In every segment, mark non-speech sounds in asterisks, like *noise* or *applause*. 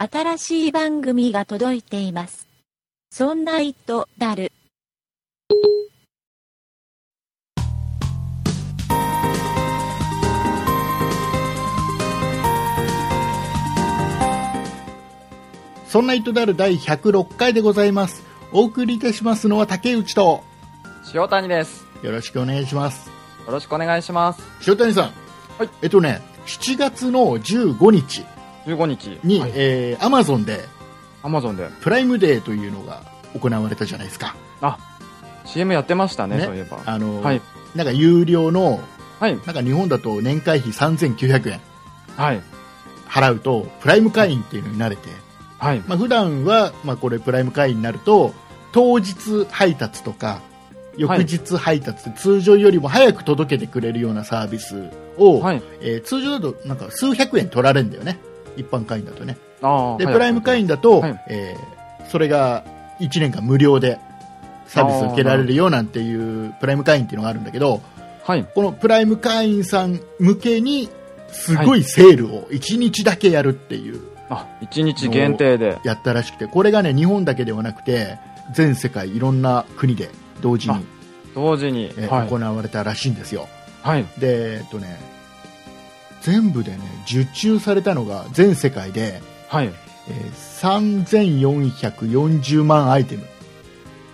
新しい番組が届いています。そんな糸だる。そんな糸である第106回でございます。お送りいたしますのは竹内と、塩谷です。よろしくお願いします。よろしくお願いします。塩谷さん。はいえっとね、7月の15日15日に、はい、えー、アマゾンでアマゾンで。プライムデーというのが行われたじゃないですか。あ、CM やってましたね、ねそういえば。あの、はい。なんか有料の、はい。なんか日本だと年会費3900円はい。払うと、プライム会員っていうのになれて、はい。まあ普段は、まあこれプライム会員になると、当日配達とか、翌日配達で通常よりも早く届けてくれるようなサービスを、はい。えー通常だとなんか数百円取られるんだよね。一般会員だとね。で、はいプライム会員だと、はいえーそれが1年間無料でサービスを受けられるよなんていうプライム会員っていうのがあるんだけど、はい。このプライム会員さん向けにすごいセールを1日だけやるっていう、あ、1日限定で。やったらしくて、これがね、日本だけではなくて、全世界いろんな国で同時にあ、同時に。えーはい。行われたらしいんですよ。はい。で、えっとね、全部でね、受注されたのが全世界で、はい。えー3440万アイテム。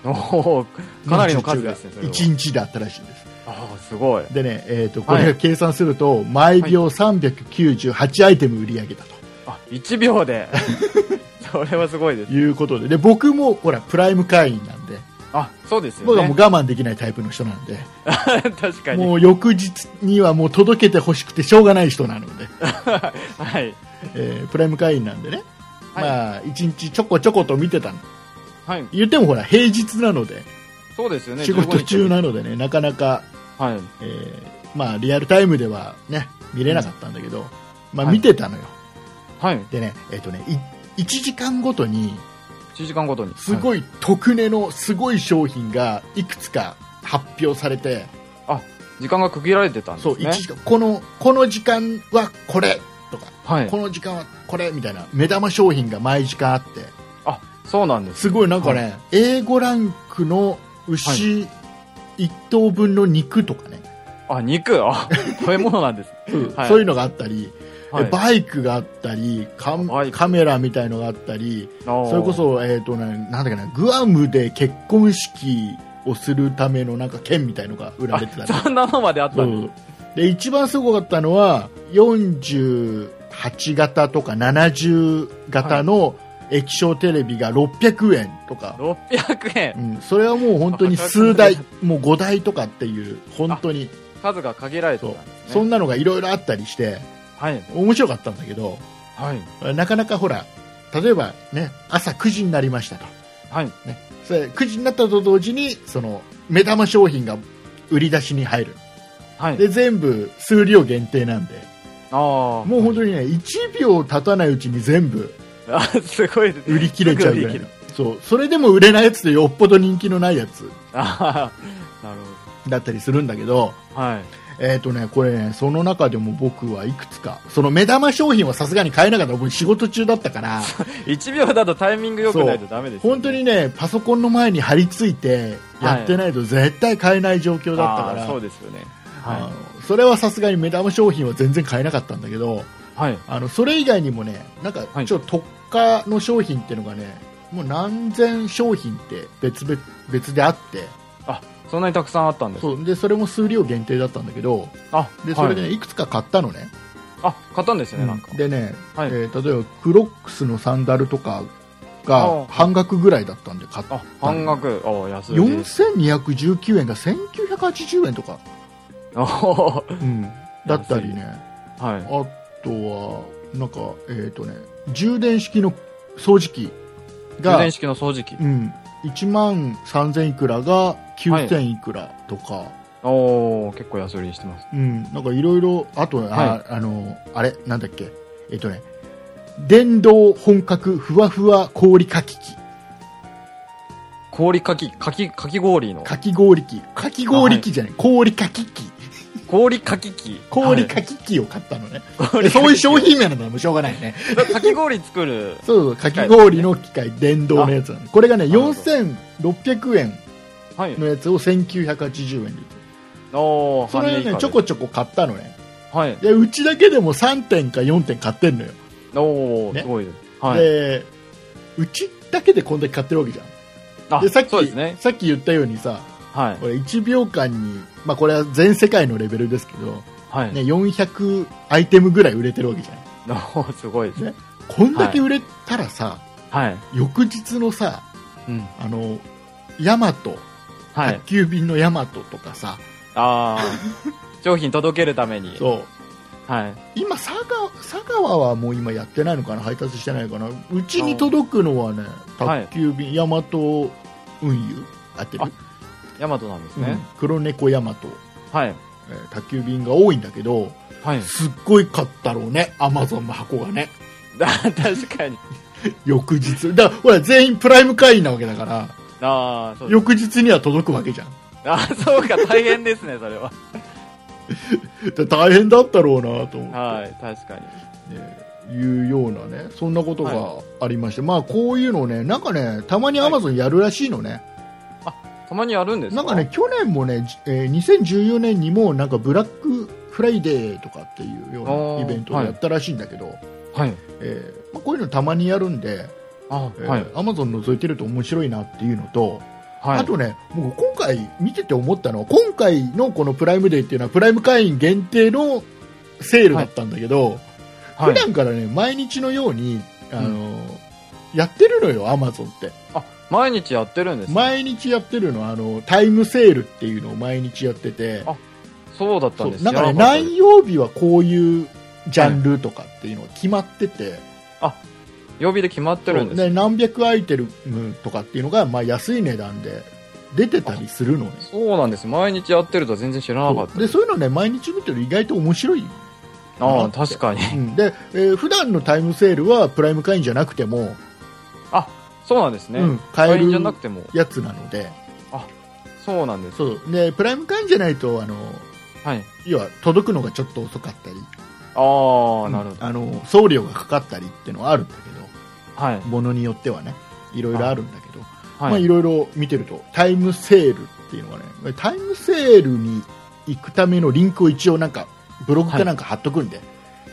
おおかなりの数ですね、それは。1日であったらしいんです。ああ、すごい。でね、えっ、と、これが計算すると、毎秒398アイテム売り上げたあ、1秒で。*laughs* それはすごいですと。いうことで、で、僕も、ほら、プライム会員なんで、あ、そうですよ僕はもうね。我慢できないタイプの人なんで、*laughs* 確かに。もう翌日にはもう届けてほしくてしょうがない人なので、*laughs* はい。えープライム会員なんでね、はいまあ、一日ちょこちょこと見てたの。はい。言ってもほら、平日なので、そうですよね。仕事中15なのでね、なかなか、日。はい。えーまあ、リアルタイムではね、見れなかったんだけど、まあ、はい見てたのよ。はい。でね、えっ、とね、い1時間ごとに、1時間ごとに。い。すごい特値のすごい商品がいくつか発表されて、時間が区切られてたんですそう、ね。1時間、この、この時間はこれとか、はいこ。の時間はこれみたいな目玉商品が毎時間あって、あ、そうなんです。すごいなんかね、は A5 ランクの牛1頭分の肉とかね、あ、肉？あ、食べ物なんです。*laughs* はいそういうのがあったり、はい。バイクがあったりカカメラみたいのがあったりそそれこ、そ、えーとね、なんだっけなグアムで結婚式をするためのなんか券みたいのが売られてたり。そんなのまであったで一番すごかったのは48型とか70型の液晶テレビが600円とか、600円。うん、それはもう本当に数台もう5台とかっていう本当に。数が限られてね。そんなのがいろいろあったりしてはい。面白かったんだけどはい。なかなかほら例えばね朝9時になりましたと、はい。ね、それ9時になったと同時にその目玉商品が売り出しに入るはい。で全部数量限定なんでああ。もう本当にね1秒経たないうちに全部あ、すごい。売り切れちゃうぐらいそうそれでも売れないやつってよっぽど人気のないやつああ、なるだったりするんだけどほど。はい。えっ、とね、これね、その中でも僕はいくつか、その目玉商品はさすがに買えなかった。僕仕事中だったから、*laughs* 1秒だとタイミング良くないとダメですよね。本当にね、パソコンの前に張り付いてやってないと絶対買えない状況だったから、あーそうですよね。あはのそれはさすがに目玉商品は全然買えなかったんだけど、い。はい。あの、それ以外にもね、なんかはいちょっと特価の商品っていうのがね、もう何千商品って別々、別であって、あ、そんなにたくさんあったんですそう、で、それも数量限定だったんだけど、あ、で、それでね、はいいくつか買ったのね。あ、買ったんですね、なんか。でね、はい。えー例えばクロックスのサンダルとかあがあ半額ぐらいだったんで買った。あ、半額。あ、安い。です。4219円が1980円とか、*laughs* うん。だったりね。はい。あとはなんかえっ、とね充電式の掃除機が充電、式の掃除機。うん、1万3000いくらが9000いくらとか、おー、結構安売りしてます。うん、なんかいろいろあと、はああのあれなんだっけ？えっ、とね電動本格ふわふわ氷かき機。氷かき、かき、かき氷の。かき氷機。かき氷機じゃない、氷かき機氷かき機。氷かき機を買ったのね。氷そういう商品名なんだもうしょうがないね。はいかき氷作る。そうそう、かき氷の機械、電動のやつなの。これがね、なるほど4600円はい。のやつを1980円で。おー、それね、半値以下でちょこちょこ買ったのね。はい。で、うちだけでも3点か4点買ってんのよ。おー、ねすごいです。はい。で、うちだけでこんだけ買ってるわけじゃん。あで、さっき、そうですね。さっき言ったようにさ、はい。これ1秒間に、まあこれは全世界のレベルですけど、はい。ね、400アイテムぐらい売れてるわけじゃん。*laughs* おー、すごいです。ねこんだけ売れたらさ、はい。翌日のさ、うん。あの、ヤマト、はい宅。急便のヤマトとかさ、あー、商品届けるために。そう、はい。今佐川、佐川はもう今やってないのかな？配達してないのかな？うちに届くのはね、はい宅急便、ヤマト運輸合ってるあヤマトなんですうんね。黒猫ヤマト、はい。えー宅急便が多いんだけど、はい。すっごい買ったろうね、アマゾンの箱がね。*laughs* 確かに。翌日。だほら、全員プライム会員なわけだから、あー、そう。翌日には届くわけじゃん。あー、そうか、大変ですね、それは。*laughs* で大変だったろうなと思って。はい、確かに。ねいうようなね、そんなことがはありまして、まあこういうのね、なんかね、たまにアマゾンやるらしいのね。たまにやるんですか？なんかね、去年もね、じえー2014年にもなんかブラックフライデーとかっていうようなイベントをやったらしいんだけど、はい。えーまあ、こういうのたまにやるんで、あ、えーはい。アマゾン覗いてると面白いなっていうのと、はい。あとね、僕今回見てて思ったのは、今回のこのプライムデーっていうのはプライム会員限定のセールだったんだけど、はい普段からね、毎日のように、あのやってるのよ、アマゾンって。あ、毎日やってるんですね。毎日やってるの、あの、タイムセールっていうのを毎日やってて、あそうだったんですなんかね、何曜日はこういうジャンルとかっていうのが決まってて、曜日で決まってるんですそうで何百アイテムとかっていうのが、まあ、安い値段で出てたりするのね。そうなんです。毎日やってるとは全然知らなかったそうでそういうのね、毎日見てると意外と面白い。ああ、確かに。うん、で、えー普段のタイムセールはプライム会員じゃなくても、そうなんですね。うん、くても。やつなので、そうなんです。そうでプライム会員じゃないとあのはい。要は届くのがちょっと遅かったりああ、なるほど。あの送料がかかったりっていうのはあるんだけはい。どものによってはねいろいろあるんだけど、まあ、はい。いろいろ見てるとタイムセールっていうのがねタイムセールに行くためのリンクを一応なんかブログかなんか貼っとくんで、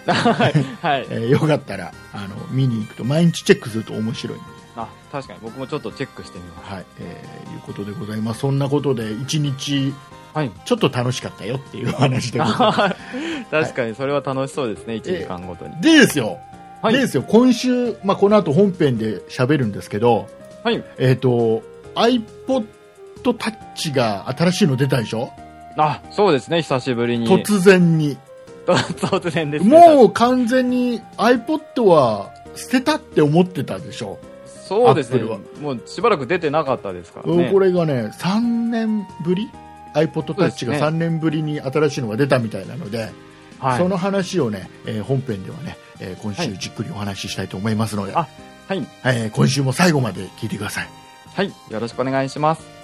はい。はい。*laughs* えーよかったらあの見に行くと毎日チェックすると面白いんであ、確かに僕もちょっとチェックしてみます。はい、えーいうことでございます。そんなことで一日はい。ちょっと楽しかったよっていうお話でございま *laughs* 確かにそれは楽しそうですね、1時間ごとに。す。でですよ、はいでですよ、今週、まあ、この後本編で喋るんですけど、はい。えっ、と、iPod Touch が新しいの出たでしょ？あ、そうですね、久しぶりに。突然に。と突然ですね。もう完全に iPod は捨てたって思ってたでしょ、そうですね。もうしばらく出てなかったですからね。これがね、3年ぶり？iPod そうです Touch ねが3年ぶりに新しいのが出たみたいなので、はい。その話をね、えー本編ではね、えー今週はいじっくりお話ししたいと思いますので、あはい。えー今週も最後まで聞いてください。はい。よろしくお願いします。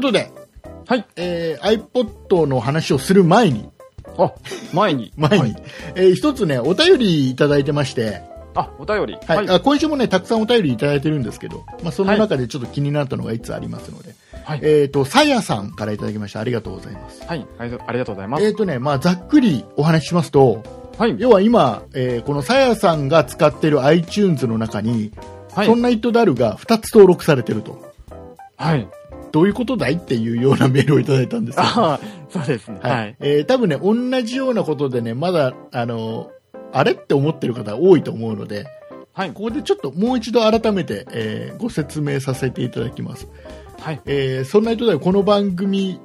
ことで、はい。えー iPod の話をする前に、あ、前に。*laughs* 前に、はいえー一つね、お便りいただいてまして、あ、お便り。はいあ今週もね、たくさんお便りいただいてるんですけど、まあ、その中でちょっと気になったのがいつありますので、はい。えっ、と、さやさんからいただきました。ありがとうございます。はい。ありがとうございます。えっ、とね、まあ、ざっくりお話ししますと、はい。要は今、えーこのさやさんが使ってる iTunes の中に、はいそんなイットダルが2つ登録されてると。はい。どういうことだいっていうようなメールをいただいたんですよ。ああ、そうですね。はい。はい。えー多分ね、同じようなことでね、まだ、あの、あれって思ってる方多いと思うので、はい。ここでちょっともう一度改めて、えーご説明させていただきます。はい。えーそんな人ではこの番組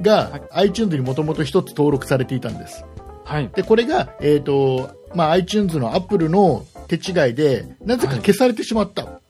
が、はい iTunes にもともと一つ登録されていたんです。はい。で、これが、えっ、と、まあ、iTunes の Apple の手違いで、なぜか消されてしまった。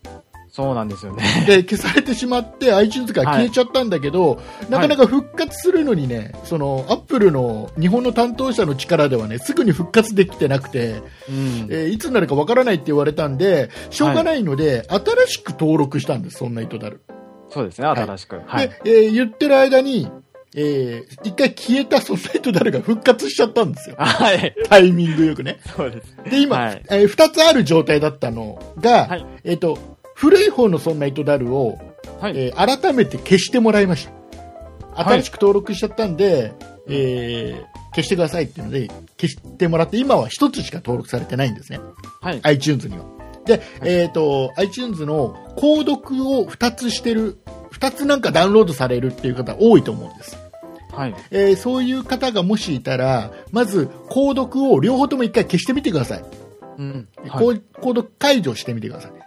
そうなんですよね。で、消されてしまって、iTunes から消えちゃったんだけど、なかなか復活するのにね、その、Apple の日本の担当者の力ではね、すぐに復活できてなくて、うん。えーいつになるかわからないって言われたんで、しょうがないので、新しく登録したんです、そんな糸だる。そうですね、新しく。はい。で、えー言ってる間に、えー一回消えたそんな糸だるが復活しちゃったんですよ。*laughs* はい。タイミングよくね。そうです。で、今、はいえー二つある状態だったのが、はいえっ、と、古い方のそんな糸だるを、はい。えー改めて消してもらいました。はい新しく登録しちゃったんで、えー消してくださいっていうので、消してもらって、今は一つしか登録されてないんですね。はい。iTunes には。で、えっ、と、iTunes の購読を2つしてる、2つなんかダウンロードされるっていう方多いと思うんです。はい。えーそういう方がもしいたら、まず、購読を両方とも一回消してみてください。うん。こう購読解除してみてください。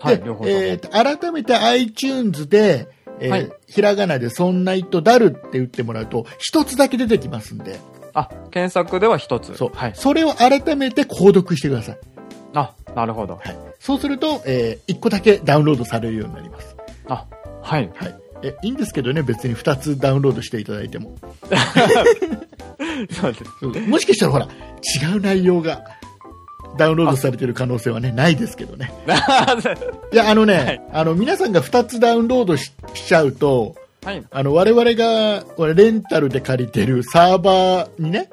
はい。えーと改めて iTunes で、えーはいひらがなでそんな糸だるって打ってもらうと、一つだけ出てきますんで、あ、検索では一つ。そう。はい。それを改めて購読してください。あ、なるほど。はい。そうすると、えー、1個だけダウンロードされるようになります。あ、はい。はい。え、いいんですけどね、別に2つダウンロードしていただいても。*laughs* そうです。もしかしたらほら、違う内容がダウンロードされてる可能性はね、ないですけどね。*laughs* いや、あのね、はいあの、皆さんが2つダウンロードししちゃうと、はい。あの、我々が、これレンタルで借りてるサーバーにね、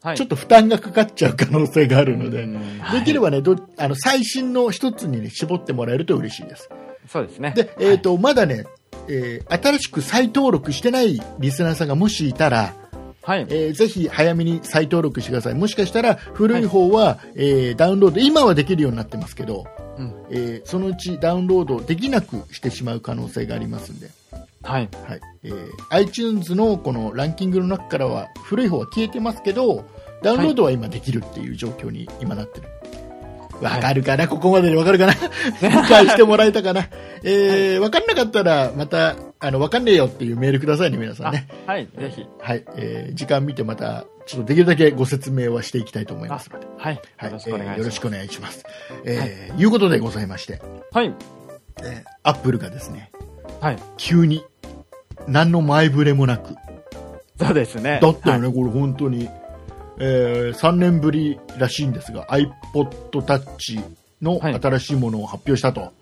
はい。ちょっと負担がかかっちゃう可能性があるので、うんできればね、どあの、最新の一つにね、絞ってもらえると嬉しいです。そうですね。で、えっ、と、まだね、えー新しく再登録してないリスナーさんがもしいたら、はい。えーぜひ早めに再登録してください。もしかしたら古い方は、えーダウンロード、今はできるようになってますけど、うん。えーそのうちダウンロードできなくしてしまう可能性がありますんで、はい。はいえー iTunes のこのランキングの中からは古い方は消えてますけど、ダウンロードは今できるっていう状況に今なってる。わかるかな、ここまででわかるかな？*laughs* 理解してもらえたかな？えーわかんなかったら、また、あの、わかんねえよっていうメールくださいね、皆さんあね。、はい。ぜひ。はい、えー時間見てまた、ちょっとできるだけご説明はしていきたいと思いますので。はい。はい、よろしくお願いします。えーよろしくお願いします。えーいうことでございまして、はい。えーアップルがですね、はい。急に、何の前触れもなく、そうですね。だったよね、はいこれ本当に、えー3年ぶりらしいんですが iPod Touch のはい新しいものを発表したと、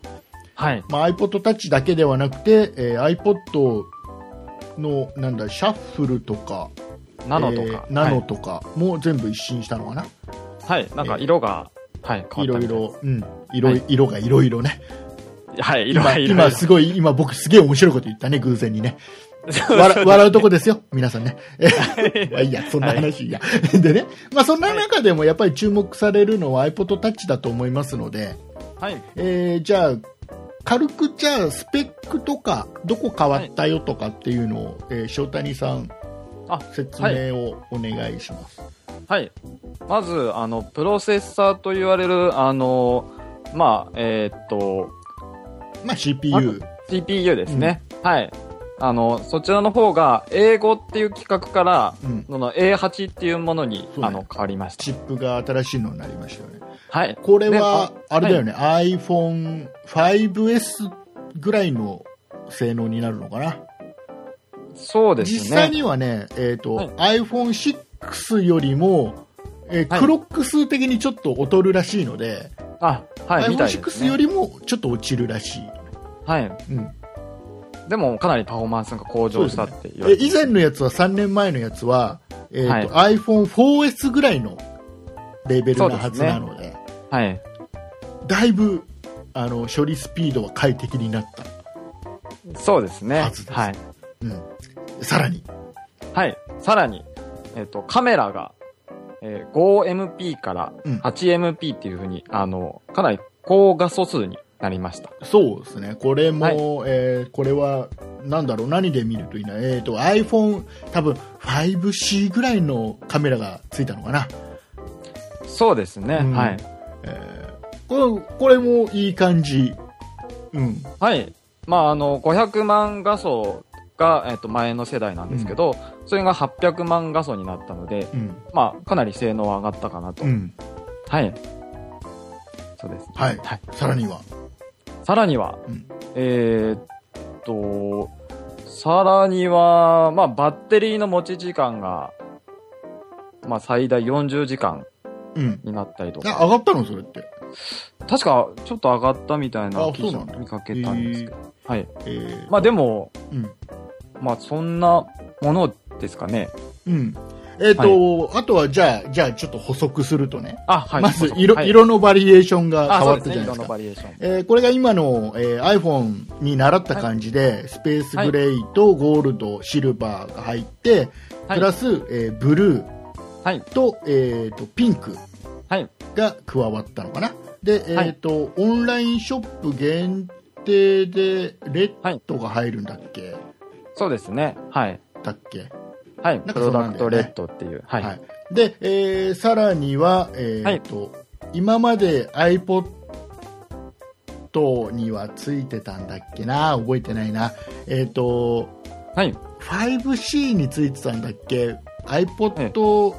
はい。まあ、iPod Touch だけではなくて、えー iPod のなんだシャッフルとかナノとか。えーナノとかも全部一新したのかな、はい。なんか色が、はい。変いろいわったみたろ、うん、色はい色がいろいろね、はい。色今がいろいろ今すごい今僕すげえ面白いこと言ったね偶然にね笑笑うとこですよ、皆さんね。まあいいや、そんな話いいや。でね、まあそんな中でもやっぱり注目されるのは iPod Touch だと思いますので、はい。えーじゃあ、軽くじゃあスペックとか、どこ変わったよとかっていうのを、えー塩谷さん、あ、説明をお願いします。はい。まず、あの、プロセッサーと言われる、あの、まあ、えーっと、まあ CPU。CPU ですね。はい。あの、そちらの方が、英語っていう規格から、うんその A8 っていうものに、ねあの、変わりました。チップが新しいのになりましたよね。はい。これは、であれだよね、iPhone5S ぐらいの性能になるのかな。そうですね。実際にはね、えっ、と、はい iPhone6 よりも、えーはいクロック数的にちょっと劣るらしいので、あ、はい、みたいです、iPhone6 ね。よりもちょっと落ちるらしい。はい。うん、でも、かなりパフォーマンスが向上したって言わえれて以前のやつは3年前のやつは、えーと iPhone4S ぐらいのレベルなはずなので、はい。だいぶあの処理スピードは快適になった。そうですね。はずですはい。うん、さらに、はい。さらに、えっ、と、カメラが、えー 5MP からうん 8MP っていうふうに、あの、かなり高画素数になりました。そうですね。これも、はいえーこれは、なんだろう、何で見るといいな？えっ、と、iPhone、多分 5C ぐらいのカメラがついたのかな。そうですね。うんはい。えーこれ、これもいい感じ。うん。はい。まあ、あの、500万画素が、えっと、前の世代なんですけど、それが800万画素になったので、うん。まあ、かなり性能は上がったかなと。うん。はい。そうです。はい。はい。さらには。さらには、うんえーっと、さらには、まあ、バッテリーの持ち時間が、まあ、最大40時間うん。になったりとあ、か。上がったの？それって。確か、ちょっと上がったみたいな記事あそうなんだ見かけたんですけど。はい。えーまあ、でも、うん。まあ、そんなものですかね。うん。えっ、と、あとはじゃあ、じゃあちょっと補足するとね。あ、はい。まず色、はい、色のバリエーションがあ、変わったじゃないですか。バリエーション。えーこれが今の、えー iPhone に習った感じで、スペースグレーとゴールド、シルバーが入って、はいプラス、えーブルーはい。と,、えーとピンクはい。が加わったのかな。で、えっ、と、オンラインショップ限定でレッドが入るんだっけ、そうですね。はい。だっけ？はい。なんかプロそうなんだよねダクトレッドっていう。はい。はい、で、えーさらには、えーと今まで iPod にはついてたんだっけな？覚えてないな、えっとはい。5C についてたんだっけ？iPod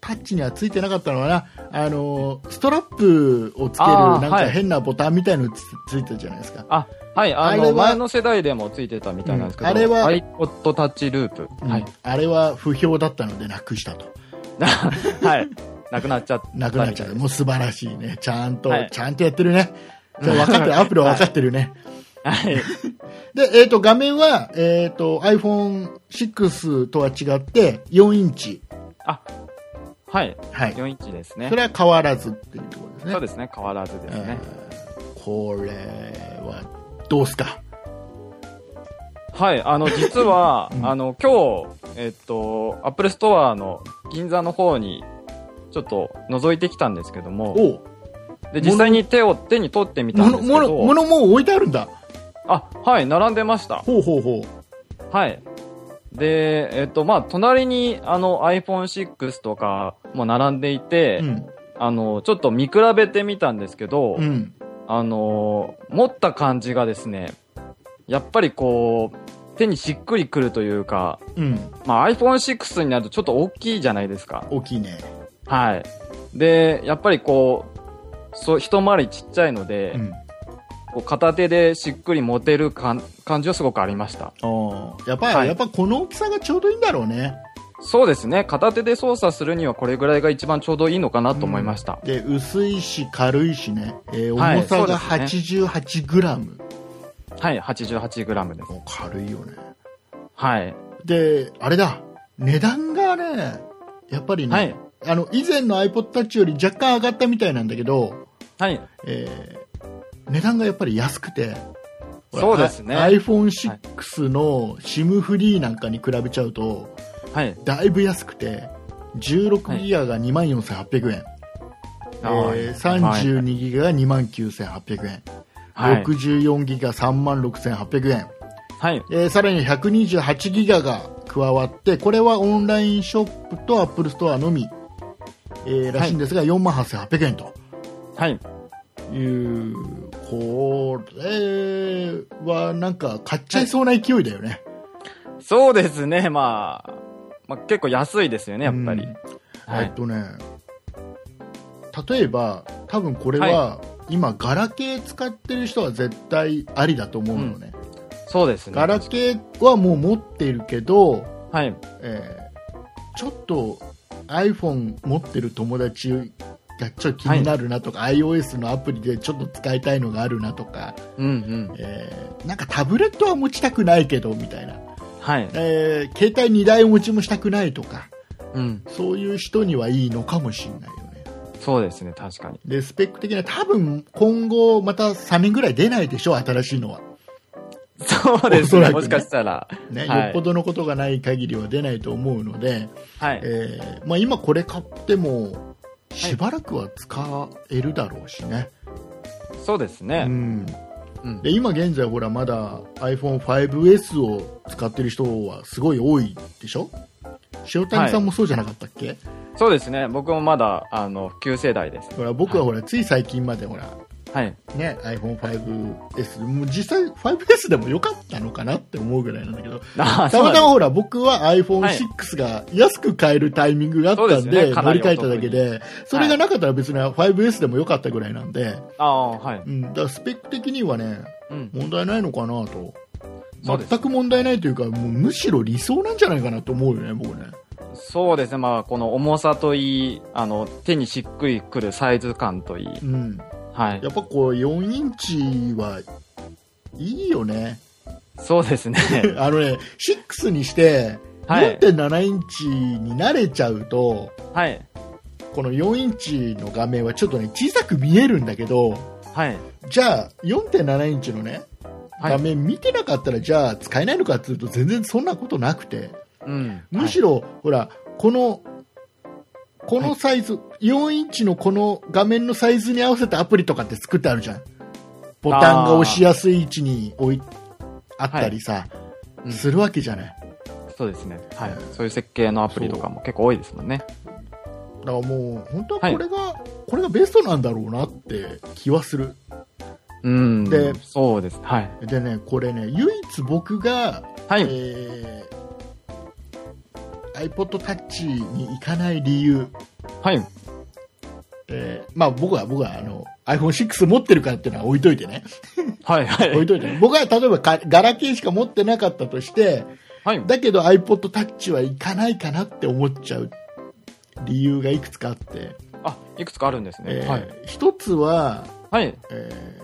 タッチにはついてなかったのかなあのストラップをつけるなんか変なボタンみたいのつついてるじゃないですか、あ、はい。ああれはの、前の世代でもついてたみたいなんですけど、うんあれは iPod Touch ループ。うんはい。あれは不評だったのでなくしたと *laughs* はい。なくなっちゃった。なくなっちゃうもう素晴らしいねちゃんと、はいちゃんとやってるね分かってる *laughs* アップルは分かってるね、はい。*laughs* で、えっ、と、画面は、えっ、と、iPhone6 とは違って、4インチ。はい。はい。4インチですねそ。れは変わらずっていうところですね。そうですね。変わらずですね。えーこれは、どうすか？はい。あの、実は、*laughs* うんあの、今日、えっと、Apple Store の銀座の方に、ちょっと覗いてきたんですけども、で、実際に手を、手に取ってみたんもの、ですけもの、もど、のもう置いてあるんだ。あ、はい、並んでました。ほうほうほはい。で、えっと、まあ、隣に、あの、iPhone6 とかも並んでいて、う。うん。あの、ちょっと見比べてみたんですけど、うん。あの、持った感じがですね、やっぱりこう、手にしっくりくるというか、うん。まあ、iPhone6 になるとちょっと大きいじゃないですか。大きいね。はい。で、やっぱりこう、そう、一回りちっちゃいので、うん。こう片手でしっくり持てる感感じはすごくありました。やっぱ、はいやっぱこの大きさがちょうどいいんだろうね。そうですね。片手で操作するにはこれぐらいが一番ちょうどいいのかなと思いました。で、薄いし、軽いしね。えーはい重さがそうです88グラム。はい、88g です。もう軽いよね。はい。で、あれだ。値段がね、やっぱりね、はい。あの、以前の iPod Touch より若干上がったみたいなんだけど、はい。えー値段がやっぱり安くて、そうですね。あ iPhone6 の SIM フリーなんかに比べちゃうと、はい。だいぶ安くて、16ギガが24,800円、えー32ギガが29,800円、はい。64ギガ36,800円、はい。えーさらに128ギガが加わって、これはオンラインショップと Apple Store のみ、えーらしいんですが、48,800円と。はい。いう、これはなんか買っちゃいそうな勢いだよね。そうですね。まあ、まあ、結構安いですよね、やっぱり。うんはい。えっとね、例えば、多分これは、今、ガラケー使ってる人は絶対ありだと思うのね。そうですね。ガラケーはもう持っているけど、はい。えーちょっと iPhone 持ってる友達がちょっと気になるなとか、iOS のアプリでちょっと使いたいのがあるなとか、うんうん。えーなんかタブレットは持ちたくないけどみたいな、はい。えー携帯2台持ちもしたくないとかうん。そういう人にはいいのかもしれないよねそうですね、確かに。でスペック的には多分今後また3年ぐらい出ないでしょ新しいのは、そうですね。ねもしかしたら。ねはいよっぽどのことがない限りは出ないと思うので、はい。えーまあ、今これ買ってもしばらくは使えるだろうしね、そうですうね。ん、うん。で今現在ほらまだ iPhone5S を使ってる人はすごい多いでしょ？塩谷さんもそうじゃなかったっけ、そうですね。僕もまだ、あの、旧世代です。ほら僕はほら、つい最近までほらはい。ね iPhone5S もう実際 5S でも良かったのかなって思うぐらいなんだけど。あたまたままほら僕は iPhone6 が安く買えるタイミングがあったんでですね。乗り換えただけで。それがなかったら別に 5S でも良かったぐらいなんで、はい。うん、だからスペック的にはねうん。問題ないのかなと。全く問題ないというかもうむしろ理想なんじゃないかなと思うよね僕ね。そうですね。まあ、この重さといい、あの、手にしっくりくるサイズ感といい。うんはいや。っぱこう4インチはいいよねそうですね。*laughs* あのね6にしてはい4.7インチに慣れちゃうと、はい。この4インチの画面はちょっとね小さく見えるんだけどはい。じゃあ4.7インチのねはい画面見てなかったらじゃあ使えないのかっていうと全然そんなことなくてうん。むしろ、ほらこのこのサイズ、4インチのこの画面のサイズに合わせたアプリとかって作ってあるじゃんボタンが押しやすい位置に置いあったりさ、うんするわけじゃないそうですね。はい。そういう設計のアプリとかも結構多いですもんね。だからもう本当はこれが、これがベストなんだろうなって気はするうん。でそうです。はい。でねこれね唯一僕が、はい。えー iPod Touch に行かない理由、はい。えーまあ僕は僕はあの iPhone6 持ってるからっていうのは置いといてねはい。はい。*laughs* 置いといてね僕は例えばかガラケーしか持ってなかったとしてはい。だけど iPod Touch はいかないかなって思っちゃう理由がいくつかあって、あ、いくつかあるんですね。えーはい。一つは、はい。えー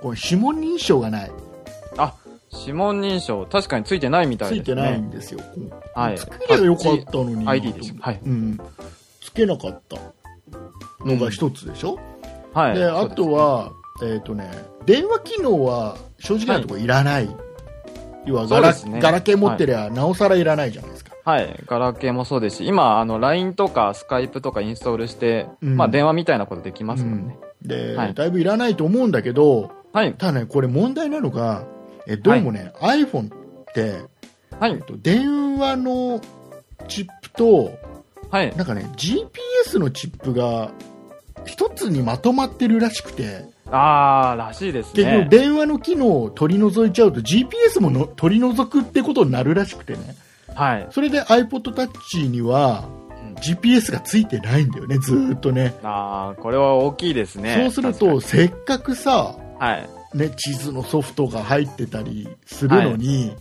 この指紋認証がないあ、指紋認証、確かについてないみたいですね。ついてないんですよ、はい。つければよかったのに。な ID です。はい。うん、つけなかったのが一つでしょ、はい。であとは、えっ、とね電話機能は正直なところいらない、要はガラ,、ね。ガラケー持ってりゃ、なおさらいらないじゃないですか。はい。ガラケーもそうですし、今、あの、LINE とかスカイプとかインストールして、うん。まあ、電話みたいなことできますもんね。で、はい。だいぶいらないと思うんだけどはい。ただねこれ問題なのがえどうもね、iPhone って、はいえっ。と、電話のチップとはい。なんかね GPS のチップが一つにまとまってるらしくてあー、らしいです結局ね。電話の機能を取り除いちゃうと GPS もの取り除くってことになるらしくてねはい。それで iPod Touch にはうん GPS がついてないんだよねずーっとねあー、これは大きいですね。そうするとせっかくさ、はい。ね、地図のソフトが入ってたりするのに、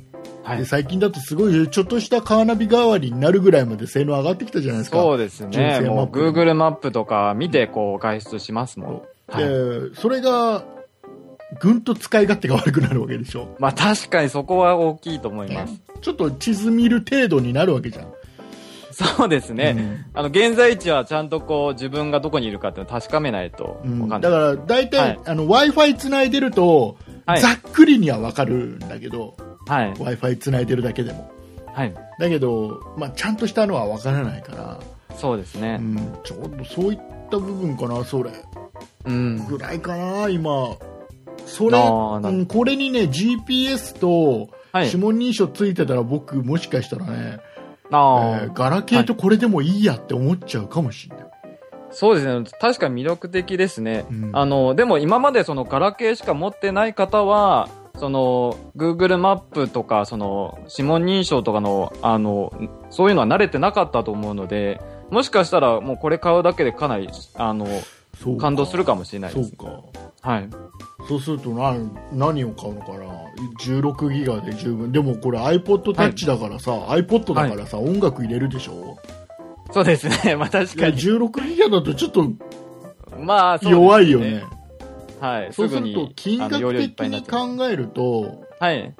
はい。で最近だとすごいちょっとしたカーナビ代わりになるぐらいまで性能上がってきたじゃないですかそうです純ね。もう Google マップとか見て、こう、外出しますもん。はい。でそれがぐんと使い勝手が悪くなるわけでしょまあ、確かにそこは大きいと思います。ちょっと地図見る程度になるわけじゃんそうですね。うんあの、現在地はちゃんとこう、自分がどこにいるかって確かめないとうんわかんない。だから大体、はいあの w i f i つないでると、はいざっくりには分かるんだけどはい。w i f i つないでるだけでもはい。だけど、まあ、ちゃんとしたのは分からないから、そうですね。うん、ちょうどそういった部分かなそれうん。ぐらいかな今それ、うん、これにね GPS とはい指。紋認証ついてたら僕もしかしたらね、ああ、えーガラケーとこれでもいいやって思っちゃうかもしれない、そうですね。確かに魅力的ですね。うんあの、でも今までそのガラケーしか持ってない方は、その、Google マップとか、その、指紋認証とかの、あの、そういうのは慣れてなかったと思うので、もしかしたらもうこれ買うだけでかなり、あの、感動するかもしれないです。そうかはい。そうすると何何を買うのかな16ギガで十分でもこれ iPod Touch だからさ、iPod だからさ、音楽入れるでしょ？そうですね。*laughs* まあ確かに。16ギガだとちょっとまあ、弱いよね。はい。そうすると金額的に考えるとはい。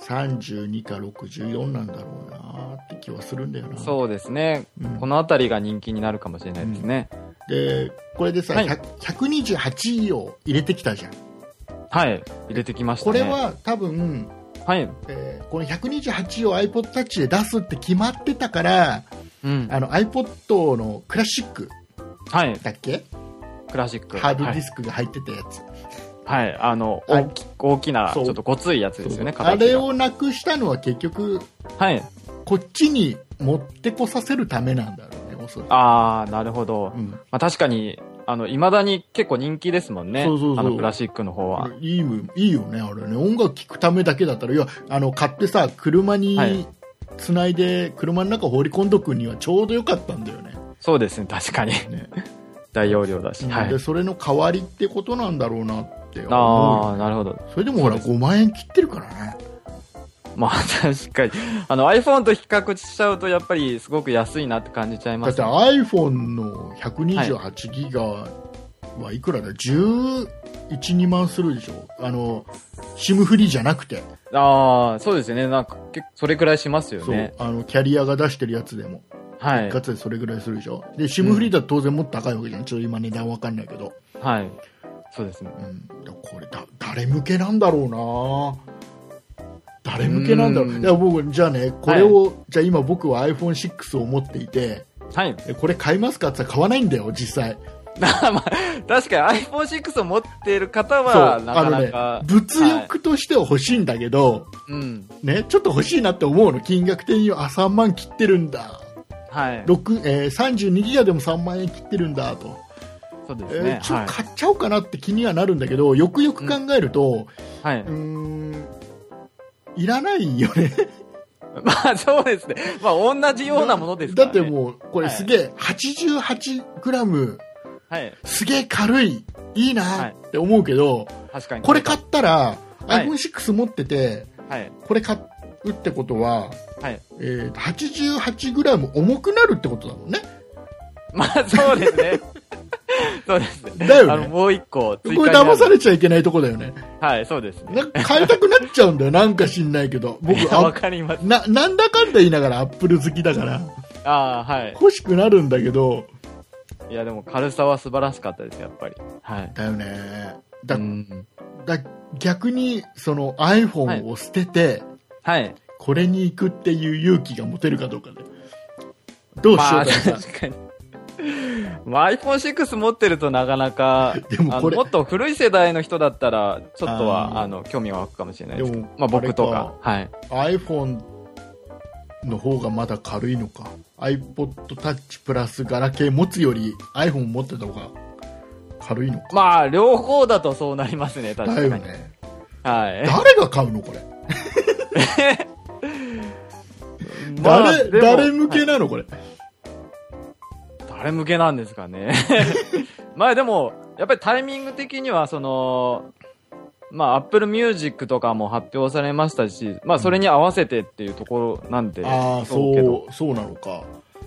32か64なんだろうなって気はするんだよなそうですね。うんこのあたりが人気になるかもしれないですね。でこれでさ、はい100 128を入れてきたじゃんはい。入れてきましたこね。れは多分、はい。えーこの128を iPod Touch で出すって決まってたからうん。あの iPod のクラシックはい。だっけ？クラシック。ハードディはい。スクが入ってたやつ。はい。あの、はい大き大きな、ちょっとごついやつですよね、あれをなくしたのは結局、はい。こっちに持ってこさせるためなんだろうね、おそらく。あー、なるほど。うんまあ確かに、あの、未だに結構人気ですもんね。そうそうそうあの、クラシックの方は。いいいいよね、あれね。音楽聴くためだけだったら、いや、あの、買ってさ、車はにいつないで、車の中放り込んどくにはちょうどよかったんだよね。そうですね、確かに。ね大容量だし。はいで。それの代わりってことなんだろうなって思うあー、よなるほど。それでもほら、そうです5万円切ってるからね。まあ確かに。あの iPhone と比較しちゃうとやっぱりすごく安いなって感じちゃいだってます、ね。iPhone の128ギガはいくらだ、11、2万するでしょ？あの、SIM フリーじゃなくて、ああ、そうですね。なんかそれくらいしますよね。あのキャリアが出してるやつでも、はい一。括でそれぐらいするでしょ？で SIM フリーだと当然もっと高いわけじゃん、ちょっと今値段わかんないけど、はい。そうですね。うん、だこれだ誰向けなんだろうな誰向けなんだろううんいや僕じゃあねこれを、じゃあ今僕は iPhone6 を持っていてはい。えこれ買いますかって言ったら買わないんだよ実際 *laughs* まあ、確かに iPhone6 を持っている方は、なかなか。物欲としては欲しいんだけど、うん。ね、ちょっと欲しいなって思うの金額的にはあ3万切ってるんだ、はい。6えー、32ギガでも3万円切ってるんだと、えそうですねー。ちょはいっと。買っちゃおうかなって気にはなるんだけどよくよく考えると、はい。うーんいらないよね *laughs* まあそうですね。まあ同じようなものですかだってらね。もうこれすげえ、88グラムはい。すげえ軽いいいなって思うけど、確かに。これ買ったら、はい iPhone6 持っててはい。これ買うってことは、はい。えー、88グラム重くなるってことだもんねまあそうですね。*laughs* そうですね。だよねあの、もう一個追加これ騙されちゃいけないとこだよねはい、そうですね。なんか変えたくなっちゃうんだよなんか知んないけど *laughs* 僕わあかります。ななんだかんだ言いながらアップル好きだからああ、はい。欲しくなるんだけどいや、でも軽さは素晴らしかったです、やっぱり。はい。だよねだうん。だ逆にその iPhone を捨てて、はい。これに行くっていう勇気が持てるかどうかでどうしようまあ、確かに。まあ、iPhone6 持ってるとなかなか、でもこれもっと古い世代の人だったら、ちょっとは、あの、興味が湧くかもしれないですけど。まあ、僕とあか。はい。iPhone の方がまだ軽いのか？iPod Touch プラスガラケー持つより iPhone 持ってた方が軽いのか？まあ、両方だとそうなりますね、確かに。だよねはい。誰が買うのこれ？*laughs* まあ誰向けなのこれ？誰向けなんですかね。*laughs* まあでも、やっぱりタイミング的には、その、まあ、Apple Music とかも発表されましたし、まあ、それに合わせてっていうところなんで、うけどそうそうなのか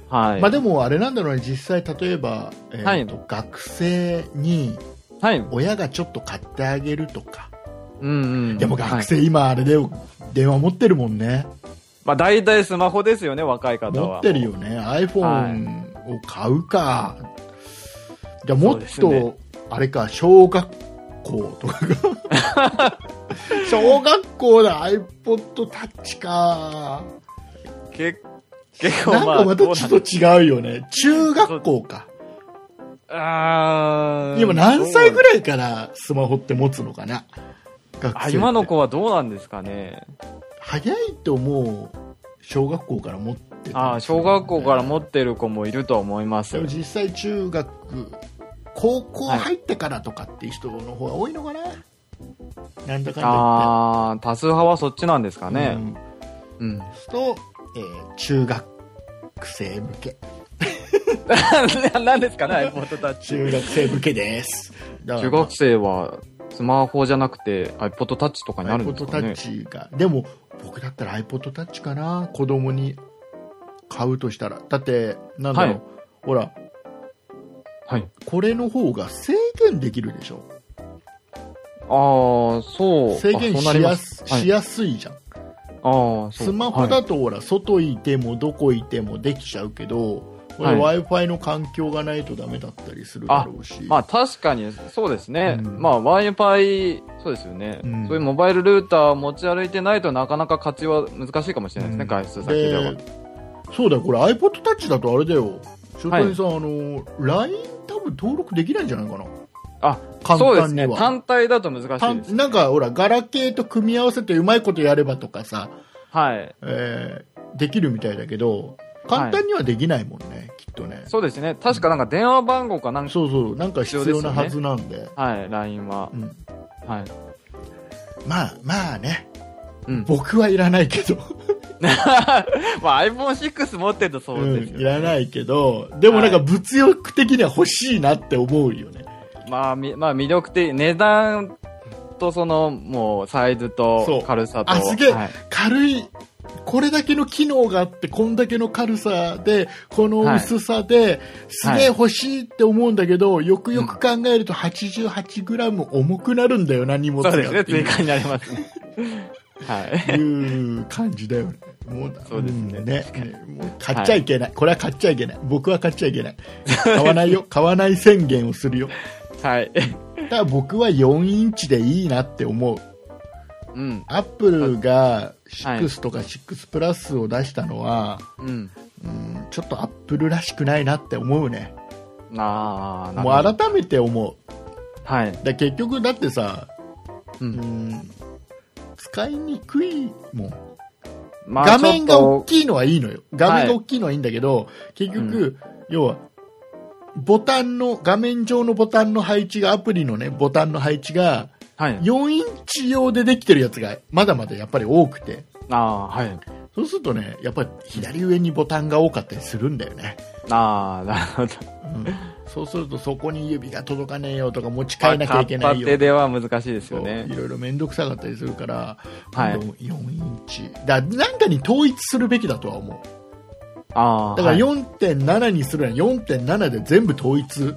はい。まあでもあれなんだろうね実際例えば、えーとはい学生にはい。親がちょっと買ってあげるとかうんうん。でもはい学生、今あれだよ電話持ってるもんねまあ、大体スマホですよね、若い方は。持ってるよね iPhone を買うか、じゃあもっと、ね。あれか小学校とかが *laughs* 小学校で iPod Touch か。結結構なんまあ、かまたちょっと違うよね。中学校か。あー。今何歳ぐらいからスマホって持つのかな？学生今の子はどうなんですかね。早いともう。小学校から持ってたああ、小学校から持ってる子もいるとは思いますでも。実際中学高校入ってからとかっていう人の方が多いのかな、なんだかんだああ、多数派はそっちなんですかね。うんうん。と、えー中学生向け *laughs* 何ですかね、iPod Touch。中学生向けです中学生は、スマホじゃなくて iPod Touch とかになるんです iPod かね。Touch がでも僕だったら iPod Touch かな子供に買うとしたら。だってなんだろう、はい。ほら。はい。これの方が制限できるでしょ。ああ、そう。制限しやすす,、しやすいじゃん。あ。スマホはいだとほら、外いてもどこいてもできちゃうけど、これは Wi-Fi の環境がないとダメだったりするだろうし、まあ確かにそうですね。うん。まあ Wi-Fi、そうですよね、うん。そういうモバイルルーターを持ち歩いてないとなかなか活用は難しいかもしれないですね、うん。外出先では。でそうだよ、これ iPod Touch だとあれだよ、翔太にさん、あの LINE 多分登録できないんじゃないかな。あ、簡そうですね。単には。単体だと難しいです。単なんか、ほら、ガラケーと組み合わせてうまいことやればとかさ、はい。えーできるみたいだけど、簡単にはできないもんね、きっとね。そうですね。確かなんか電話番号かなんか、そうそう、なんか必要なはずなんで。はい、LINE はう。ん、はい。まあ、まあね、うん。僕はいらないけど、*laughs* まあ iPhone6 持ってるとそうですうん、いよ。らないけど、でもなんか物欲的には欲しいなって思うよね。まあ、みまあ魅力的、値段とその、もうサイズと軽さと。あすげえはい軽い、これだけの機能があって、こんだけの軽さで、この薄さで、すげえ欲しいって思うんだけど、よくよく考えると 88g 重くなるんだよな、荷物がそうですね、追加になりますね。*laughs* はい。いう感じだよね。もうそうですねんねもう買っちゃいけない、これは買っちゃいけない。僕は買っちゃいけない。買わないよ。*laughs* 買わない宣言をするよ。はい。ただ僕は4インチでいいなって思う。うん。アップルがはい6とか6プラスを出したのは、うん。うんちょっとアップルらしくないなって思うね。あも。う改めて思う。はい。だ結局だってさ、う。うんん、使いにくいもん。まあ画面が大い。きいのはいいのよ。画面が大きいのはいいんだけど、結局、要は、ボタンの、画面上のボタンの配置が、アプリのね、ボタンの配置が、はい。4インチ用でできてるやつが、まだまだやっぱり多くて。ああ、はい。そうするとね、やっぱり左上にボタンが多かったりするんだよね。ああ、なるほど。うん、そうするとそこに指が届かねえよとか持ち替えなきゃいけないよ片手では難しいですそうよねい。ろいろ面倒くさかったりするから、はいどんどん4インチだなんかに統一するべきだとは思うああ。だからはい4.7にするなら4.7で全部統一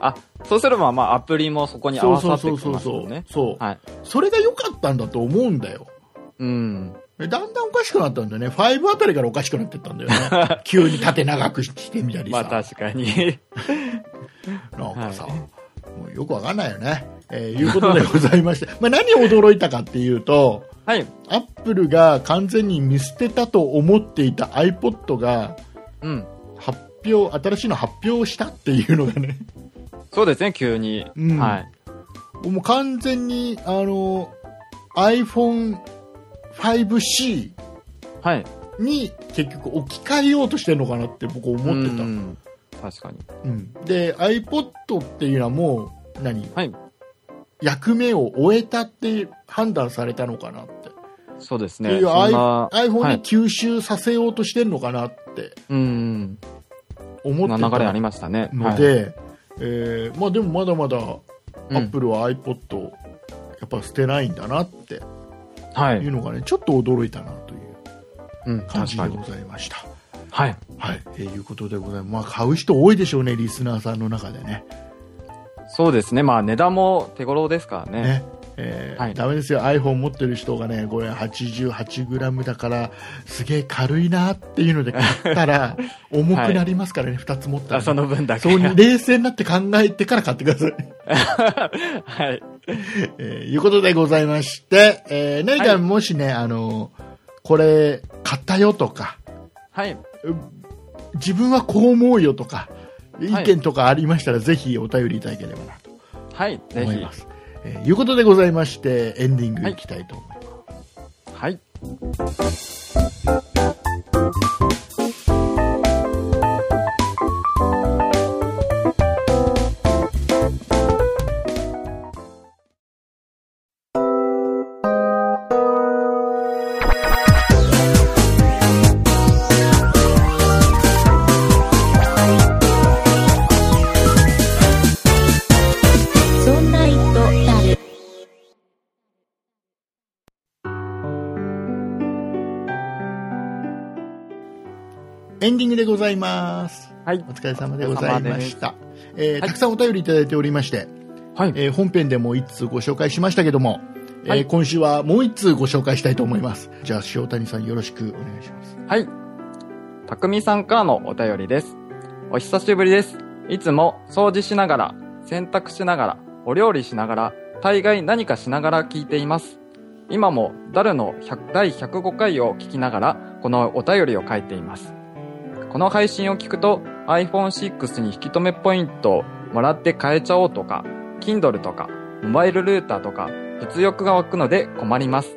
あ、そうすれば、まあ、アプリもそこに合そうわさそうそうってきそうそう、ますよね。そうはい。それが良かったんだと思うんだようん。だんだんおかしくなったんだよね。5あたりからおかしくなってったんだよね。*laughs* 急に縦長くしてみたりさ。まあ確かに。*laughs* なんかさ、はい、もうよくわかんないよね。えー、いうことでございまして。*laughs* まあ何驚いたかっていうと、はい。アップルが完全に見捨てたと思っていた iPod が、うん。発表、新しいの発表したっていうのがね。そうですね、急に。うん、はい。もう完全に、あの、iPhone 5C に結局置き換えようとしてるのかなって僕思ってた、確かに、うん、で iPod っていうのはもう何、はい、役目を終えたって判断されたのかなって。そうですね。iPhone に吸収させようとしてるのかなって、うん、思ってた流れありましたね。ので、はい、えー、まあでもまだまだ Apple は iPod、うん、やっぱ捨てないんだなっていい。うのがねちょっと驚いたなといううん、感じ。でございました。はい。はい、えーいうことでございます。まあ、買う人多いでしょうね、リスナーさんの中でね。そうですね。まあ、値段も手頃ですからね。ね。えーはいダメですよ、iPhone 持ってる人がね、これ 88g だから、すげえ軽いなっていうので買ったら、*laughs* 重くなりますからね、2つ持ったら、あ、その分だけ。そうに冷静になって考えてから買ってください。*laughs* はい。*laughs* えーいうことでございまして、えー何かはいもしね、あのこれ買ったよとか、はい。自分はこう思うよとか、意はい見とかありましたら、ぜひお便りいただければなとはい。思いま。す。えーいうことでございまして、エンディングいきたいと思います。はい。そエンディングでございます。はいお。疲れ様でございました。えーはいたくさんお便りいただいておりまして、はい。えー本編でも一通ご紹介しましたけども、えーはい今週はもう一通ご紹介したいと思います。じゃあ、塩谷さんよろしくお願いします。はい。たくみさんからのお便りです。お久しぶりです。いつも掃除しながら、洗濯しながら、お料理しながら、大概何かしながら聞いています。今もダルの100第105回を聞きながら、このお便りを書いています。この配信を聞くと iPhone6 に引き止めポイントもらって変えちゃおうとか、Kindle とか、モバイルルーターとか、物欲が湧くので困ります。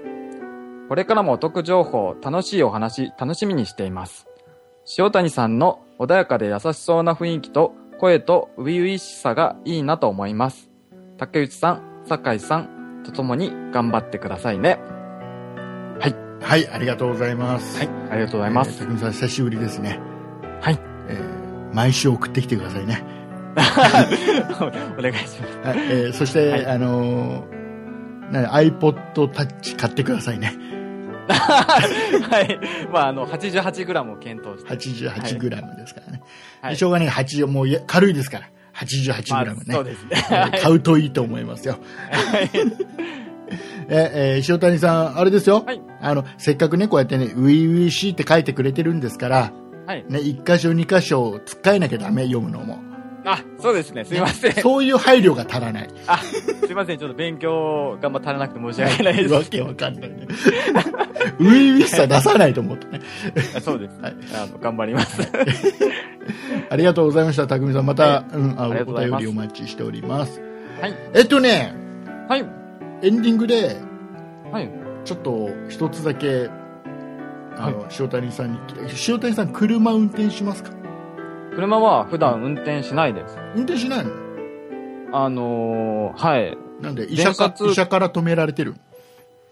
これからもお得情報、楽しいお話、楽しみにしています。塩谷さんの穏やかで優しそうな雰囲気と声と初々しさがいいなと思います。竹内さん、酒井さんと共に頑張ってくださいね。はい、ありがとうございます。はい、ありがとうございます。えー、匠さん、久しぶりですね。はい。えー毎週送ってきてくださいね。*laughs* お願いします。はい、えーそして、はいあのー、な iPod Touch 買ってくださいね。*laughs* はい。まあ、あの、88g を検討して。88g ですからね。はいしょうがない、80、もう軽いですから。まあ 88g ね。そうですね。えー買うといいと思いますよ。え *laughs* えー塩谷さん、あれですよ。はいあの、せっかくね、こうやってね、ウィウィシーって書いてくれてるんですから、はい。ね、一箇所二箇所つっかえなきゃダメ、読むのも。あ、そうですね。すいません。そういう配慮が足らない。あ、すいません。ちょっと勉強頑張足らなくて申し訳ないです。わけわかんないね。ウィウィしさ出さないと思ってね。あそうです。はいあの、頑張ります。*laughs* ありがとうございました、匠さん。また、はうん、あお便りお待ちしております。はい。えっとね、はい。エンディングで、はい。ちょっと一つだけ、あの、塩谷さんに塩谷さん、車運転しますか？車は普段運転しないです。運転しないの？あのー、はい。なんで、医者か医者から止められてる？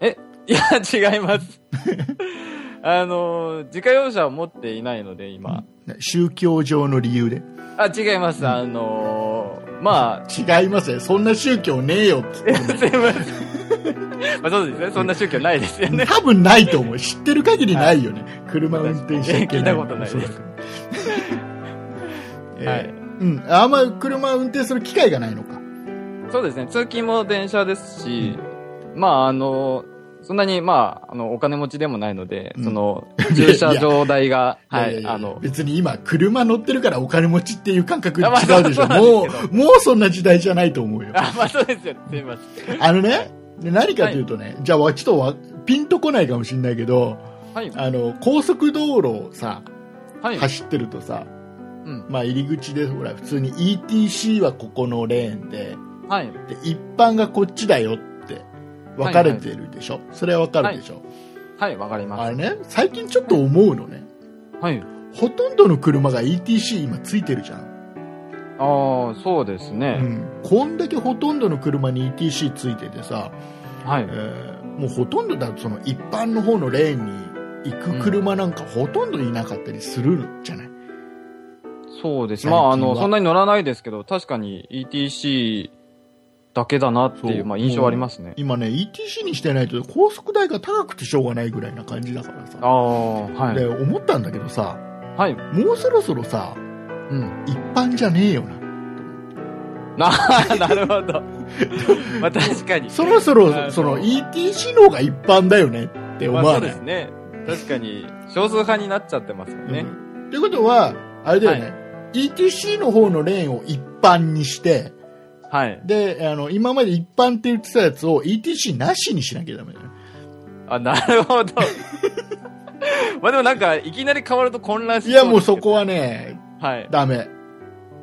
*laughs* いや、違います。*laughs* あのー、自家用車を持っていないので、今。ね宗教上の理由で？あ、違います。あのー、まあ、*laughs* 違いますよ。そんな宗教ねえよってすいません。まあそうですね。そんな宗教ないですよね。多分ないと思う。知ってる限りないよね。車運転しちゃいけない。聞いたことないです *laughs* えーはいうん。あんま車運転する機会がないのか。そうですね。通勤も電車ですし、まあ、あの、そんなに、まあ、あの、お金持ちでもないので、うんその、駐車場代が、はいい、やいやいやあの、別に今、車乗ってるからお金持ちっていう感覚違あまあうでしょ。そうなんもう、もうそんな時代じゃないと思うよ。あ、まあそうですよ。すいません。あのね、で何かというとね、じゃあ、ちょっとわピンとこないかもしれないけど、はい。あの、高速道路をさ、はい。走ってるとさ、うん。まあ入り口でほら、普通に ETC はここのレーンで、はい。で一般がこっちだよって分かれてるでしょ、それは分かるでしょ、はい、わかります。あれね最近ちょっと思うのねはい。ほとんどの車が ETC 今ついてるじゃん、ああ、そうですうね。ん、こんだけほとんどの車に ETC ついててさ、はいえ。ーもうほとんどだその一般の方のレーンに行く車なんかほとんどいなかったりするじゃない、そうです。まあ、あの、そんなに乗らないですけど、確かに ETC だけだなっていう、まあ、印象ありますね。今ね ETC にしてないと高速代が高くてしょうがないぐらいな感じだからさああ、はでい。思ったんだけどさはい。もうそろそろさうん。一般じゃねえよなな、*laughs* なるほど。*laughs* まあ、確かに。*laughs* そろそあろ、のその ETC の方が一般だよねって思まあ、わない、そうですね。確かに、少数派になっちゃってますよね。うんということは、あれだよね、ETC の方のレーンを一般にして、はい。で、あの、今まで一般って言ってたやつを ETC なしにしなきゃダメだよね。あ、なるほど。まあでもなんか、いきなり変わると混乱しいや、もうそこはね、はい。ダメ。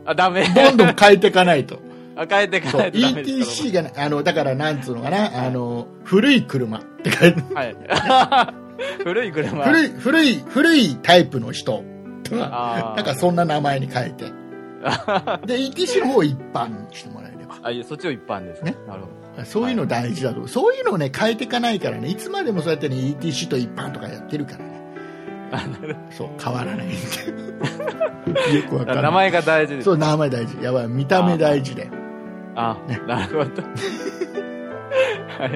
あ、ダメ。どんどん変えていかないと。*laughs* あ、変えていかそう、ないとダメです ETC がね、あの、だからなんつうのかな、あの、古い車って書いてはい。*laughs* 古い車。古い、古い、古いタイプの人とか、なんかそんな名前に変えて。*laughs* で、ETC の方を一般にしてもらえれば。あ、いやそっちを一般ですねね。なるほど。そういうの大事だと、そういうのをね、変えていかないからね、いつまでもそうやってね、ETC と一般とかやってるからね。そう、変わらないよ。*laughs* よくわかんない。名前が大事です。そう、名前大事。やばい、見た目大事で。あ、なるほど。*laughs* はい。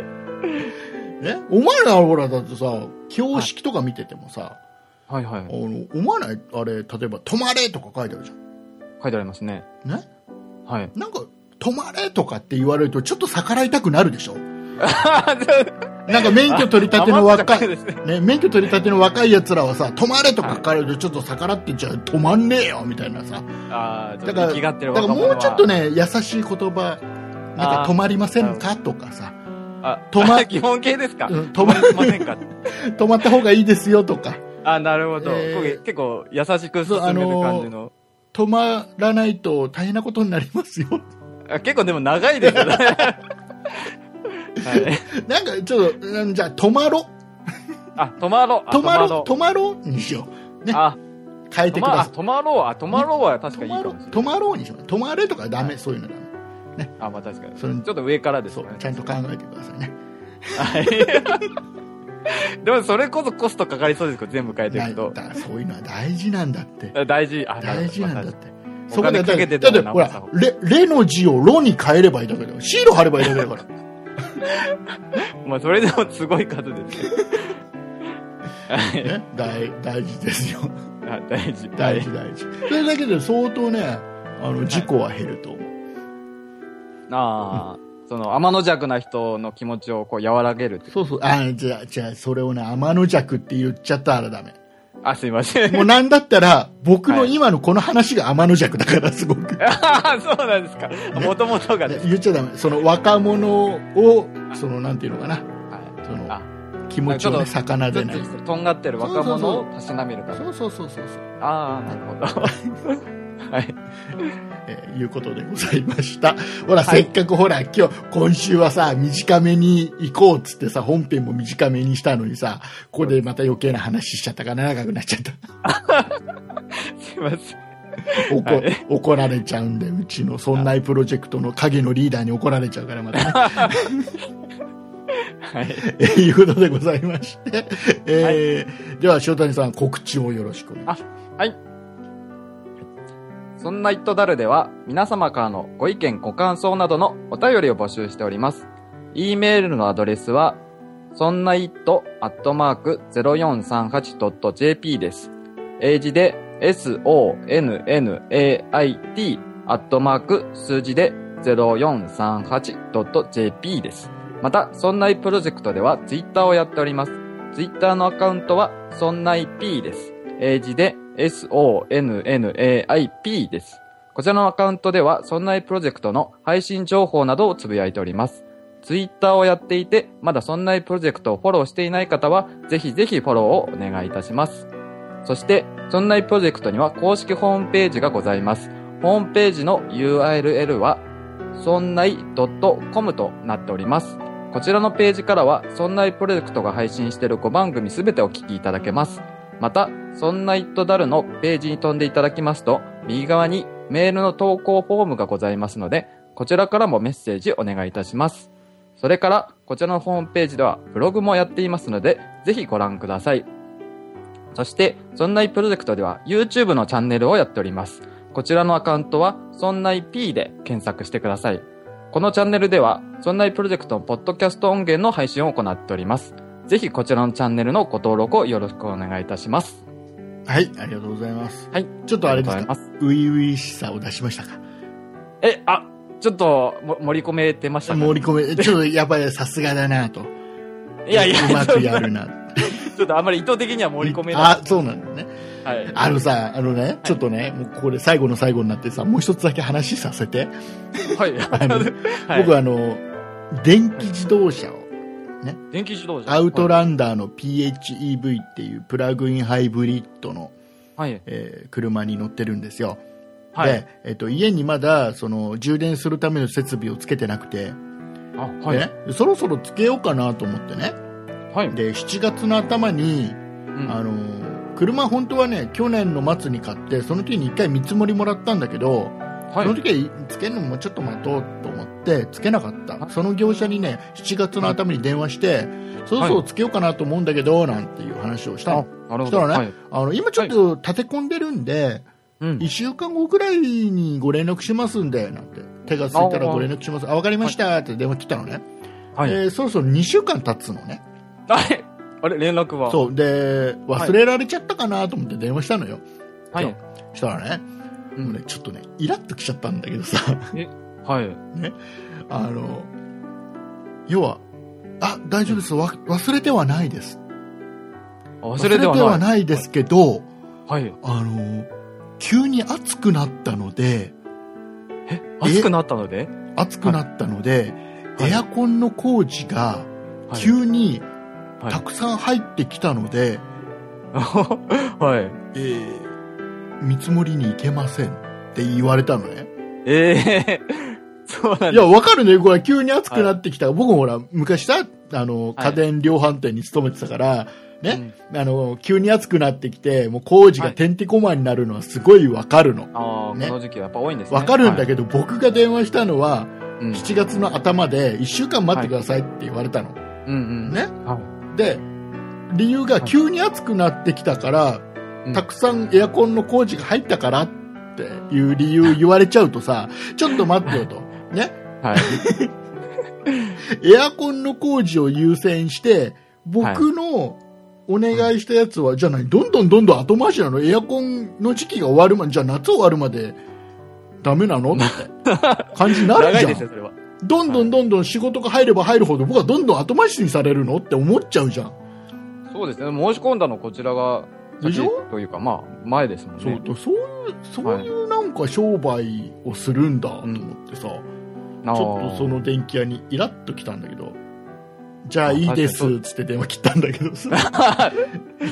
ねお前らほら、だってさ、標識とか見ててもさ、はいはいあ。の、思わないあれ、例えば、止まれとか書いてあるじゃ書いてありますね。ん。ね？はい。なんか、止まれとかって言われると、ちょっと逆らいたくなるでしょ？*laughs* なんか免許取り立ての若い、ね。免許取り立ての若い奴らはさ、止まれとか書かれるとちょっと逆らってんじゃ止まんねえよみたいなさ。ああ、だから、だからもうちょっと。ね、優しい言葉、なんか止まりませんかとかさ、あ、止ま基本形ですか止まりませんか止まった方がいいですよとか、あ、なるほど。えー結構優しく進める感じの。止まらないと大変なことになりますよ。あ結構でも長いですよね。はい。なんかちょっと、うんじゃあ止まろ。あ、止まろ止まろ、止止まろにしよう。ね。あ、変えてください。止まろう。あ、止まろうは確かにいいかもしれない。止まろうにしよう。止まれとかダメ、そういうのダメ。あ、まあ確かに。ちそれょっと上からですね。、ちゃんと考えてくださいね。はい。*laughs* でもそれこそコストかかりそうですけど、全部変えていくと。そういうのは大事なんだって。あ大事。あ、大事なんだっまて。お金かけてだって、ほらレ、レの字をロに変えればいいだけだよ。シール貼ればいいだけだから。あまあそれでもすごい数ですよ。はい。ね、大、大事ですよ。あ大事。大事、大事。それだけで相当ね、あの、事故は減ると思う。ああ、その、天の弱な人の気持ちをこう和らげる。そうそう。あ、じゃあ、じゃあ、それをね、天の弱って言っちゃったらダメ。あ、すいません。もうなんだったら、僕のはい今のこの話が天の弱だから、すごく。ああ、そうなんですか。もともとがです。言っちゃダメ。その若者を、その、なんていうのかな。はい。そのあ、気持ちをね、魚でない。ととんがってる若者をたしなめるため。そうそうそうそうそう。ああ、なるほど。*laughs* はい。えーいうことでございました。ほら、はいせっかくほら、今日、今週はさ、短めに行こうっつってさ、本編も短めにしたのにさ、ここでまた余計な話しちゃったから長くなっちゃった。*laughs* すいません。怒はい怒られちゃうんで、うちのそんなプロジェクトの影のリーダーに怒られちゃうから、またね。はい。*laughs* えーいうことでございまして、えーでは、塩谷さん、告知をよろしくお願いします。はい。そんなイットダルでは皆様からのご意見ご感想などのお便りを募集しております。e メールのアドレスは、そんな it アットマーク 0438.jp です。英字で sonnait アットマーク数字で 0438.jp です。また、そんないプロジェクトではツイッターをやっております。ツイッターのアカウントは、そんない p です。英字で sonnaip です。こちらのアカウントでは、そんないプロジェクトの配信情報などをつぶやいております。ツイッターをやっていて、まだそんないプロジェクトをフォローしていない方は、ぜひぜひフォローをお願いいたします。そして、そんないプロジェクトには公式ホームページがございます。ホームページの URL は、そんない .com となっております。こちらのページからは、そんないプロジェクトが配信している5番組すべてお聞きいただけます。また、そんなイットダルのページに飛んでいただきますと、右側にメールの投稿フォームがございますので、こちらからもメッセージお願いいたします。それから、こちらのホームページではブログもやっていますので、ぜひご覧ください。そして、そんないプロジェクトでは YouTube のチャンネルをやっております。こちらのアカウントは、そんない P で検索してください。このチャンネルでは、そんないプロジェクトのポッドキャスト音源の配信を行っております。ぜひこちらのチャンネルのご登録をよろしくお願いいたします。はい、ありがとうございます。はい。ちょっとあれですか？初々しさを出しましたか？え、あ、ちょっとも盛り込めてましたか？盛り込め、*laughs* ちょっとやっぱりさすがだなと。いやいや、うまくやるな。*laughs* ちょっとあんまり意図的には盛り込めない。あ、そうなんだね。はい。あのさ、あのね、ちょっとね、もうここで最後の最後になってさ、もう一つだけ話させて。はい。あのはい僕あの、電気自動車を、電気自動車。アウトランダーの PHEV っていうプラグインハイブリッドの、はい。えー車に乗ってるんですよ。はい。で、えっと、家にまだその充電するための設備をつけてなくて、あ、はい。でね、そろそろつけようかなと思ってね。はい。で、7月の頭に、うんあの車本当はね去年の末に買ってその時に一回見積もりもらったんだけど、はい。その時はつけるのもちょっと待とうと思ってつけなかった。その業者にね7月の頭に電話して、そろそろつけようかなと思うんだけどなんていう話をしたの。そしたらねはい。あの今ちょっと立て込んでるんで、うん。1。週間後くらいにご連絡しますんでなんて。手がついたらご連絡します。あ分かりましたって電話来たのね、はい。えーそろそろ2週間経つのね。あれあれ連絡は。そう。で忘れられちゃったかなと思って電話したのよ、はい。したらね、うん。もうねちょっとねイラッときちゃったんだけどさ。はい。あの要はあ大丈夫です。わ忘れてはないです。あ忘れてはない。ですけど、はい。あの急に暑くなったのでえ、暑くなったので？暑くなったので、はい。エアコンの工事がはい。急にはい。たくさん入ってきたので、*laughs* はい。えー見積もりに行けませんって言われたのね。ええそうなんいや。わかるね。これ急に暑くなってきた。僕もほら、昔さ、あの、家電量販店に勤めてたから、ね、あの、急に暑くなってきて、もう工事がてんてこまになるのはすごいわかるの。ああ、ねこの時期はやっぱ多いんですね。わかるんだど。けど、僕が電話したのは、うん7月の頭で1週間待ってくださいって言われたの。うんうん。ね。はで、理由が急に暑くなってきたから、うんたくさんエアコンの工事が入ったからっていう理由言われちゃうとさ、*laughs* ちょっと待ってよと。ね？い。はい。*laughs* エアコンの工事を優先して、僕のお願いしたやつは、じゃあ何どんどんどんどん後回しなのエアコンの時期が終わるまで、じゃあ夏終わるまでダメなの？って感じになるじゃん。長いですよ、それは。どんどんどんどん仕事が入れば入るほど僕はどんどん後回しにされるの？って思っちゃうじゃん。そうですね。申し込んだのこちらが、でしょ？先というか、まあ、前ですもんそうね。そういう、そういうなんか商売をするんだと思ってさ、あーちょっとその電気屋にイラッと来たんだけど、じゃあいいですっつって電話切ったんだけどさ。*laughs*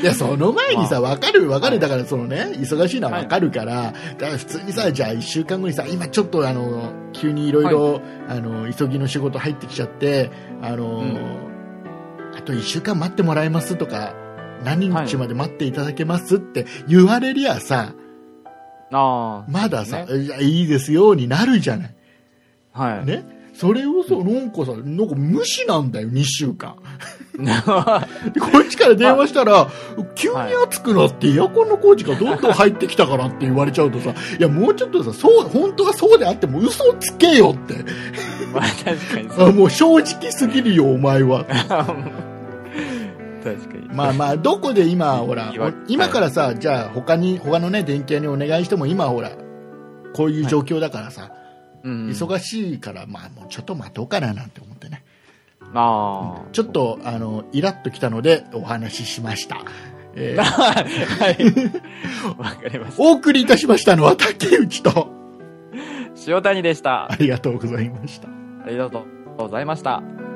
いや、その前にさ、わかるわかる。だからそのね、忙しいのはわかるから、だから普通にさ、じゃあ一週間後にさ、今ちょっとあの、急にいろいろ、あの、急ぎの仕事入ってきちゃって、あの、ん。あと一週間待ってもらえますとか、何日まで待っていただけますって言われりゃさ、あまださ、ねいやいいですよになるじゃない。あ。はい。ね。それをさ、なんかさ、なんか無視なんだよ、2週間。で *laughs* こっちから電話したら、急に暑くなってエアコンの工事がどんどん入ってきたからって言われちゃうとさ、いや、もうちょっとさ、そう、本当はそうであっても嘘つけよって。*laughs* まあ、確かにそう。あもう正直すぎるよ、お前は。*laughs* 確かに。まあまあ、どこで今、ほら今からさ、じゃあ他に、他のね、電気屋にお願いしても今ほら、こういう状況だからさ、うん。忙しいから、まあもうちょっと待とうかななんて思ってね。ああ。ちょっと、あの、イラッときたのでお話ししました。えー *laughs* はい。*laughs* わかりました。お送りいたしましたのは竹内と、塩谷でした。ありがとうございました。ありがとうございました。